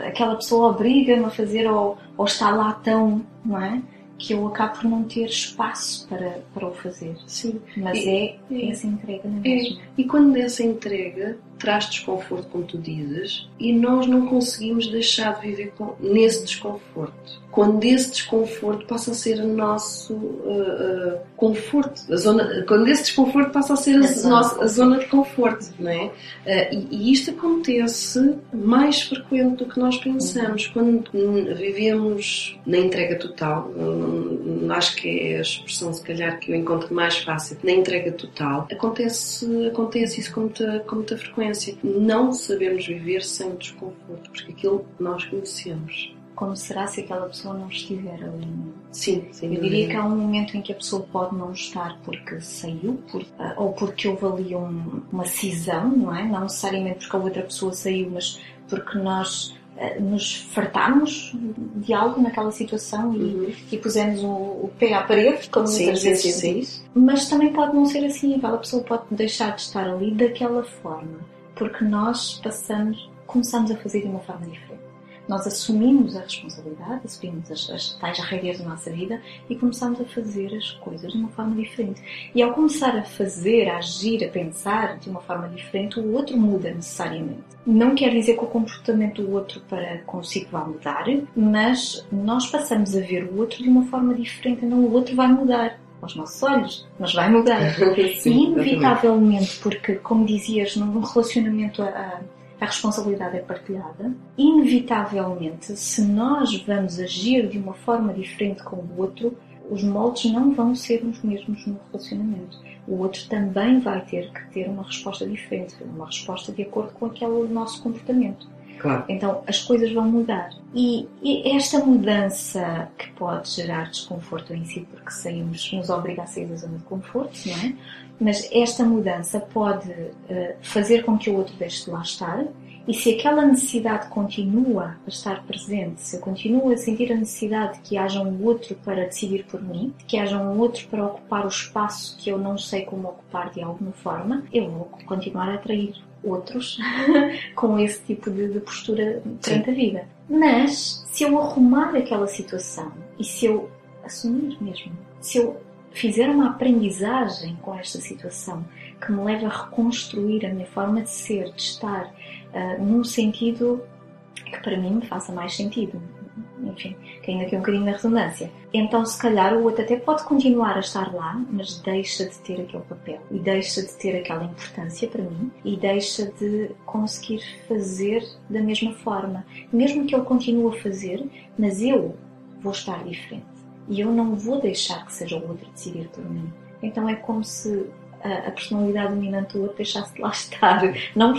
aquela pessoa obriga-me a fazer ou, ou está lá tão, não é? Que eu acabo por não ter espaço para, para o fazer. Sim. Mas e, é, é, essa entrega, não é, mesmo? E quando essa entrega traz desconforto, como tu dizes, e nós não conseguimos deixar de viver com, nesse desconforto quando esse desconforto passa a ser o nosso uh, uh, conforto, a zona, quando esse desconforto passa a ser a, a, nossa, a zona de conforto, não é? Uh, e, e, isto acontece mais frequente do que nós pensamos. Uhum. Quando vivemos na entrega total, um, acho que é a expressão, se calhar, que eu encontro mais fácil, na entrega total, acontece, acontece isso com muita, com muita frequência. Não sabemos viver sem o desconforto, porque aquilo nós conhecemos como será se aquela pessoa não estiver ali? Sim, sim. Eu diria que há um momento em que a pessoa pode não estar porque saiu, por, ah, ou porque houve ali um, uma cisão, não é? Não necessariamente porque a outra pessoa saiu, mas porque nós uh, nos fartámos de algo naquela situação e, uhum. e pusemos o, o, pé à parede, como sim, muitas vezes se diz. Mas também pode não ser assim, aquela pessoa pode deixar de estar ali daquela forma, porque nós passamos, começamos a fazer de uma forma diferente nós assumimos a responsabilidade, assumimos as, as tais regras da nossa vida e começamos a fazer as coisas de uma forma diferente. E ao começar a fazer, a agir, a pensar de uma forma diferente, o outro muda necessariamente. Não quer dizer que o comportamento do outro para consigo vai mudar, mas nós passamos a ver o outro de uma forma diferente, não o outro vai mudar aos nossos olhos, mas vai mudar. Sim, Inevitavelmente, porque, como dizias, num relacionamento a, a responsabilidade é partilhada, inevitavelmente, se nós vamos agir de uma forma diferente com o outro, os moldes não vão ser os mesmos no relacionamento. O outro também vai ter que ter uma resposta diferente, uma resposta de acordo com aquele nosso comportamento. Claro. Então as coisas vão mudar. E, e, esta mudança que pode gerar desconforto em si, porque saímos, nos obriga a sair da zona de conforto, não é? Mas esta mudança pode uh, fazer com que o outro deixe de lá estar e se aquela necessidade continua a estar presente, se eu continuo a sentir a necessidade de que haja um outro para decidir por mim, de que haja um outro para ocupar o espaço que eu não sei como ocupar de alguma forma, eu vou continuar a atrair outros com esse tipo de, de postura Sim. a vida. Mas se eu arrumar aquela situação e se eu assumir mesmo, se eu fizer uma aprendizagem com esta situação que me leva a reconstruir a minha forma de ser, de estar, uh, num sentido que para mim me faça mais sentido. Enfim, caindo aqui um bocadinho na redundância. Então, se calhar, o outro até pode continuar a estar lá, mas deixa de ter aquele papel e deixa de ter aquela importância para mim e deixa de conseguir fazer da mesma forma. Mesmo que ele continue a fazer, mas eu vou estar diferente e eu não vou deixar que seja o outro decidir por mim. Então é como se a, personalidade dominante do outro deixasse de lá estar. Não,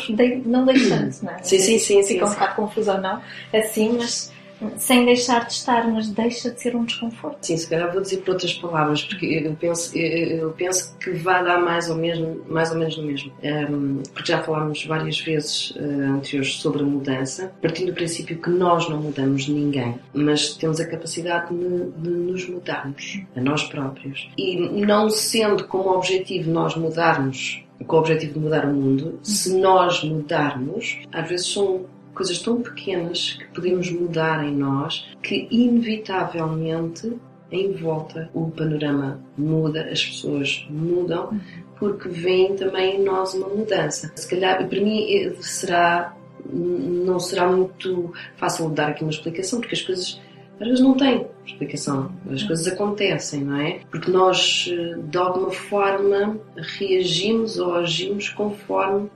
não deixando, não é? Sim, sim, sim. Fica sim, um bocado confuso ou não, assim, mas sem deixar de estar, mas deixa de ser um desconforto. Sim, se calhar vou dizer por outras palavras, porque eu penso, eu penso que vai dar mais ou, mesmo, mais ou menos no mesmo. Um, porque já falámos várias vezes uh, anteriores sobre a mudança, partindo do princípio que nós não mudamos ninguém, mas temos a capacidade de, de nos mudarmos, a nós próprios. E não sendo como objetivo nós mudarmos com o objetivo de mudar o mundo, se nós mudarmos, às vezes são coisas tão pequenas que podemos mudar em nós que inevitavelmente em volta o panorama muda, as pessoas mudam, porque vem também em nós uma mudança. Se calhar, para mim, eh, será, não será muito fácil dar aqui uma explicação, porque as coisas às vezes não têm explicação. As coisas acontecem, não é? Porque nós, eh, de alguma forma, reagimos ou agimos conforme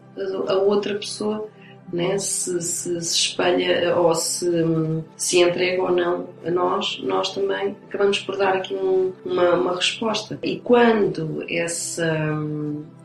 a outra pessoa né, se, se, se espelha ou se, se entrega ou não a nós, nós também acabamos por dar aqui um, uma, uma resposta. E quando essa,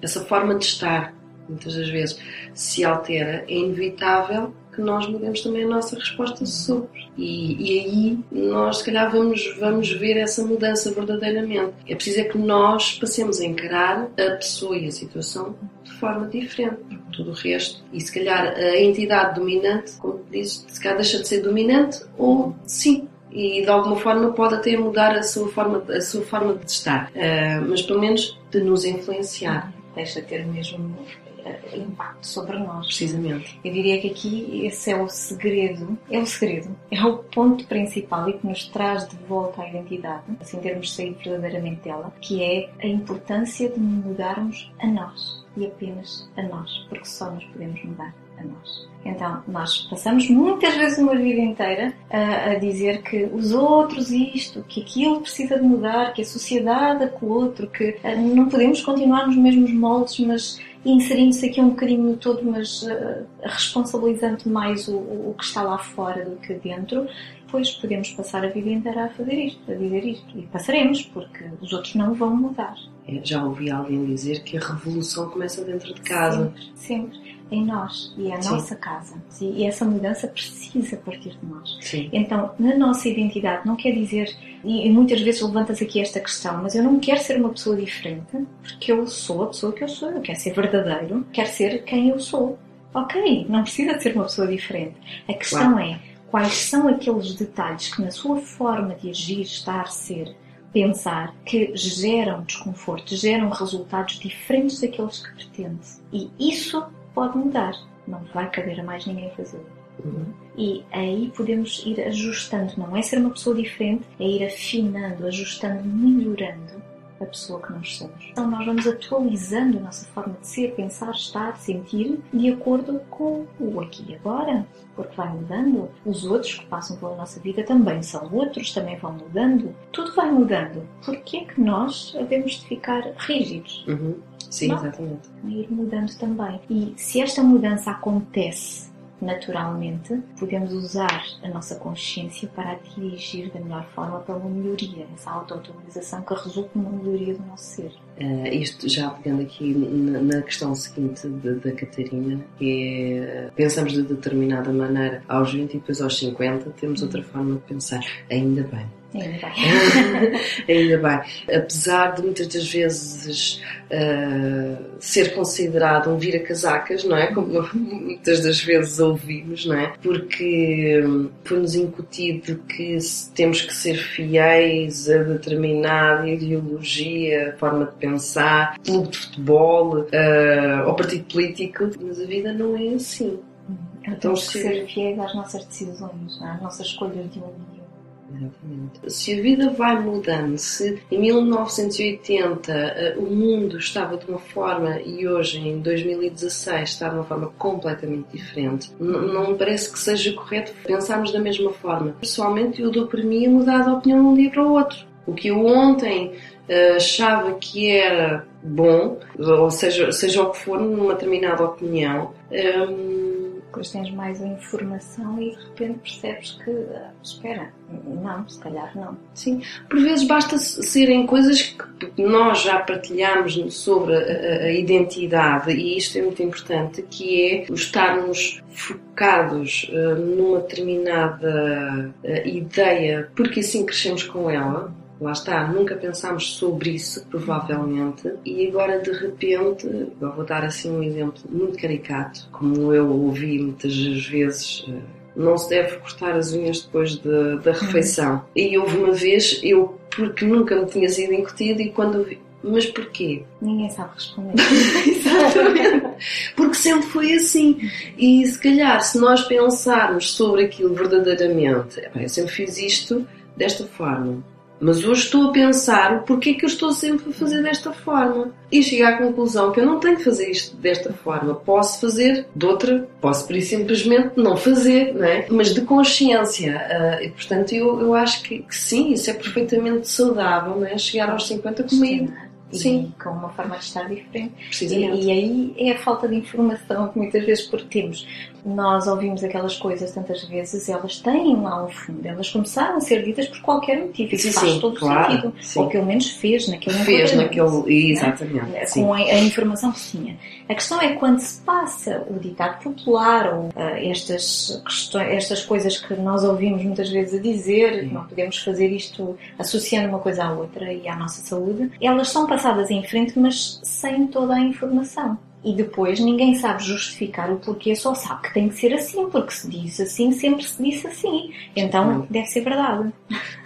essa forma de estar, muitas das vezes, se altera, é inevitável que nós mudemos também a nossa resposta sobre. E, e aí nós, se calhar, vamos, vamos ver essa mudança verdadeiramente. É preciso é que nós passemos a encarar a pessoa e a situação de forma diferente. Tudo o resto. E se calhar a entidade dominante, como dizes, se calhar deixa de ser dominante ou sim, e de alguma forma pode até mudar a sua forma, a sua forma de estar, uh, mas pelo menos de nos influenciar. Deixa de ter mesmo impacto sobre nós. Precisamente. Eu diria que aqui esse é o segredo, é o segredo, é o ponto principal e que nos traz de volta à identidade, assim termos saído verdadeiramente dela, que é a importância de mudarmos a nós e apenas a nós, porque só nos podemos mudar a nós. Então, nós passamos muitas vezes uma vida inteira a, a, dizer que os outros isto, que aquilo precisa de mudar, que a sociedade aquilo outro, que a, não podemos continuar nos mesmos moldes, mas inserindo-se aqui um bocadinho no todo, mas uh, responsabilizando mais o, o, que está lá fora do que dentro, pois podemos passar a vida inteira a fazer isto, a dizer isto. E passaremos, porque os outros não vão mudar. É, já ouvi alguém dizer que a revolução começa dentro de casa. Sempre, sempre. Em nós. E é a Sim. nossa casa. E essa mudança precisa partir de nós. Sim. Então, na nossa identidade, não quer dizer. E muitas vezes levantas aqui esta questão, mas eu não quero ser uma pessoa diferente, porque eu sou a pessoa que eu sou. Eu quero ser verdadeiro, quero ser quem eu sou. Ok, não precisa de ser uma pessoa diferente. A questão claro. é quais são aqueles detalhes que na sua forma de agir, estar, ser, pensar, que geram desconforto, geram resultados diferentes daqueles que pretende. E isso pode mudar. Não vai caber a mais ninguém fazer. Uhum. E aí podemos ir ajustando. Não é ser uma pessoa diferente, é ir afinando, ajustando, melhorando a pessoa que nós somos. Então nós vamos atualizando a nossa forma de ser, pensar, estar, sentir de acordo com o aqui e agora, porque vai mudando. Os outros que passam pela nossa vida também são outros, também vão mudando. Tudo vai mudando. Por que é que nós devemos de ficar rígidos? Uhum. Sim, Não? exatamente. Ir mudando também. E se esta mudança acontece naturalmente, podemos usar a nossa consciência para a dirigir da melhor forma para uma melhoria, essa auto-atualização que resulta numa melhoria do nosso ser. Uh, isto já pegando aqui na, na questão seguinte da Catarina, que é pensamos de determinada maneira aos 20 e depois aos 50 temos outra forma de pensar. Ainda bem. Ainda bem. Ainda bem. Apesar de muitas das vezes uh, ser considerado um vira-casacas, não é? Como muitas das vezes ouvimos, não é? Porque foi-nos incutido que temos que ser fiéis a determinada ideologia, forma de pensar, clube de futebol uh, ou partido político, mas a vida não é assim. Então, temos que ser fiéis às nossas decisões, às nossas escolhas de um dia. Se a vida vai mudando, se em 1980 eh, o mundo estava de uma forma e hoje, em 2016, está de uma forma completamente diferente, não me parece que seja correto pensarmos da mesma forma. Pessoalmente, eu dou por mim a mudar de opinião de um dia para o outro. O que eu ontem uh, achava que era bom, ou seja, seja o que for, numa determinada opinião, um, ehm, depois tens mais a informação e de repente percebes que, ah, espera, não, se calhar não. Sim, por vezes basta serem coisas que nós já partilhamos sobre a, a identidade e isto é muito importante, que é estarmos focados uh, numa determinada uh, ideia, porque assim crescemos com ela, Lá está, nunca pensámos sobre isso, provavelmente, e agora de repente, eu vou dar assim um exemplo muito caricato, como eu ouvi muitas vezes eh, não se deve cortar as unhas depois de, da refeição. E houve uma vez, eu, porque nunca me tinha sido incutido, e quando vi, mas porquê? Ninguém sabe responder. Exatamente. Porque sempre foi assim. E se calhar, se nós pensarmos sobre aquilo verdadeiramente, eu sempre fiz isto desta forma. Mas hoje estou a pensar porque é que eu estou sempre a fazer desta forma. E chegar à conclusão que eu não tenho que fazer isto desta forma. Posso fazer de outra, posso por simplesmente não fazer, não é? Mas de consciência. Uh, e portanto eu, eu acho que, que, sim, isso é perfeitamente saudável, não é? Chegar aos 50 comigo. Sim. Com uma forma de estar diferente. E, e, aí é a falta de informação que muitas vezes porque temos nós ouvimos aquelas coisas tantas vezes, elas têm lá um fundo, elas começaram a ser ditas por qualquer motivo, isso faz todo claro, sentido, sim. ou pelo menos fez naquele Fez naquele, exatamente. Né? Com a, a, informação que tinha. A questão é quando se passa o ditado popular ou uh, estas, questões, estas coisas que nós ouvimos muitas vezes a dizer, não podemos fazer isto associando uma coisa à outra e à nossa saúde, elas são passadas em frente, mas sem toda a informação e depois ninguém sabe justificar o porquê, só sabe que tem que ser assim, porque se diz assim, sempre se disse assim. Então deve ser verdade.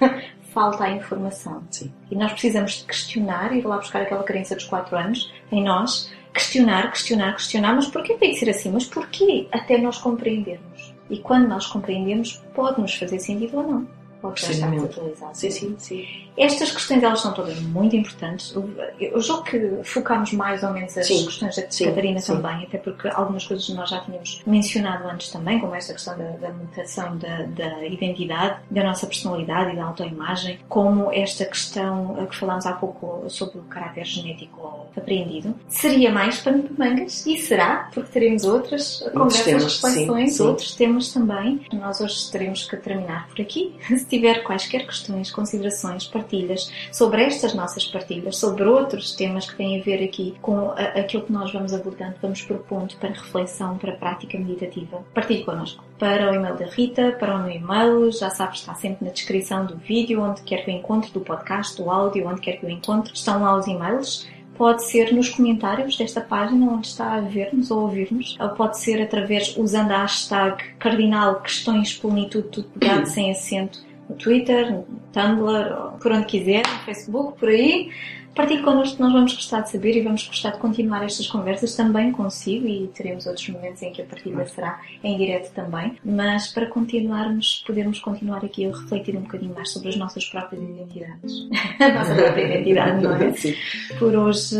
Falta a informação. Sim. E nós precisamos de questionar, ir lá buscar aquela crença dos 4 anos em nós, questionar, questionar, questionar, mas porquê tem que ser assim? Mas porquê? Até nós compreendermos. E quando nós compreendemos, pode nos fazer sentido ou não. Pode estar desatualizado. Sim, sim, sim. Estas questões elas são todas muito importantes. Eu julgo que focamos mais ou menos as sim, questões da sim, Catarina sim. também, até porque algumas coisas nós já tínhamos mencionado antes também, como esta questão da, da mutação da, da, identidade, da nossa personalidade e da autoimagem, como esta questão que falámos há pouco sobre o caráter genético apreendido. Seria mais de mangas e será, porque teremos outras conversas, reflexões, outros temas também. Nós hoje teremos que terminar por aqui. Se tiver quaisquer questões, considerações, partilhas, sobre estas nossas partilhas, sobre outros temas que têm a ver aqui com a, aquilo que nós vamos abordando, vamos propondo para reflexão, para prática meditativa, partilhe connosco. Para o e-mail da Rita, para o meu e-mail, já sabes, está sempre na descrição do vídeo, onde quer que eu encontre, do podcast, do áudio, onde quer que eu encontre, estão lá os e-mails. Pode ser nos comentários desta página onde está a ver-nos ou ouvir-nos, ou pode ser através usando a hashtag cardinal questões plenitude tudo pegado sem acento no Twitter, no Tumblr, por onde quiser, no Facebook, por aí. Partilhe connosco, nós vamos gostar de saber e vamos gostar de continuar estas conversas também consigo e teremos outros momentos em que a partilha será em direto também, mas para continuarmos, podermos continuar aqui a refletir um bocadinho mais sobre as nossas próprias identidades. a nossa própria identidade, não é? Sim. Por hoje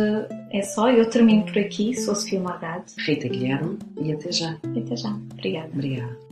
é só, eu termino por aqui, sou Sofia Morgado. Rita Guilherme e até já. Até já. Obrigada. Obrigada.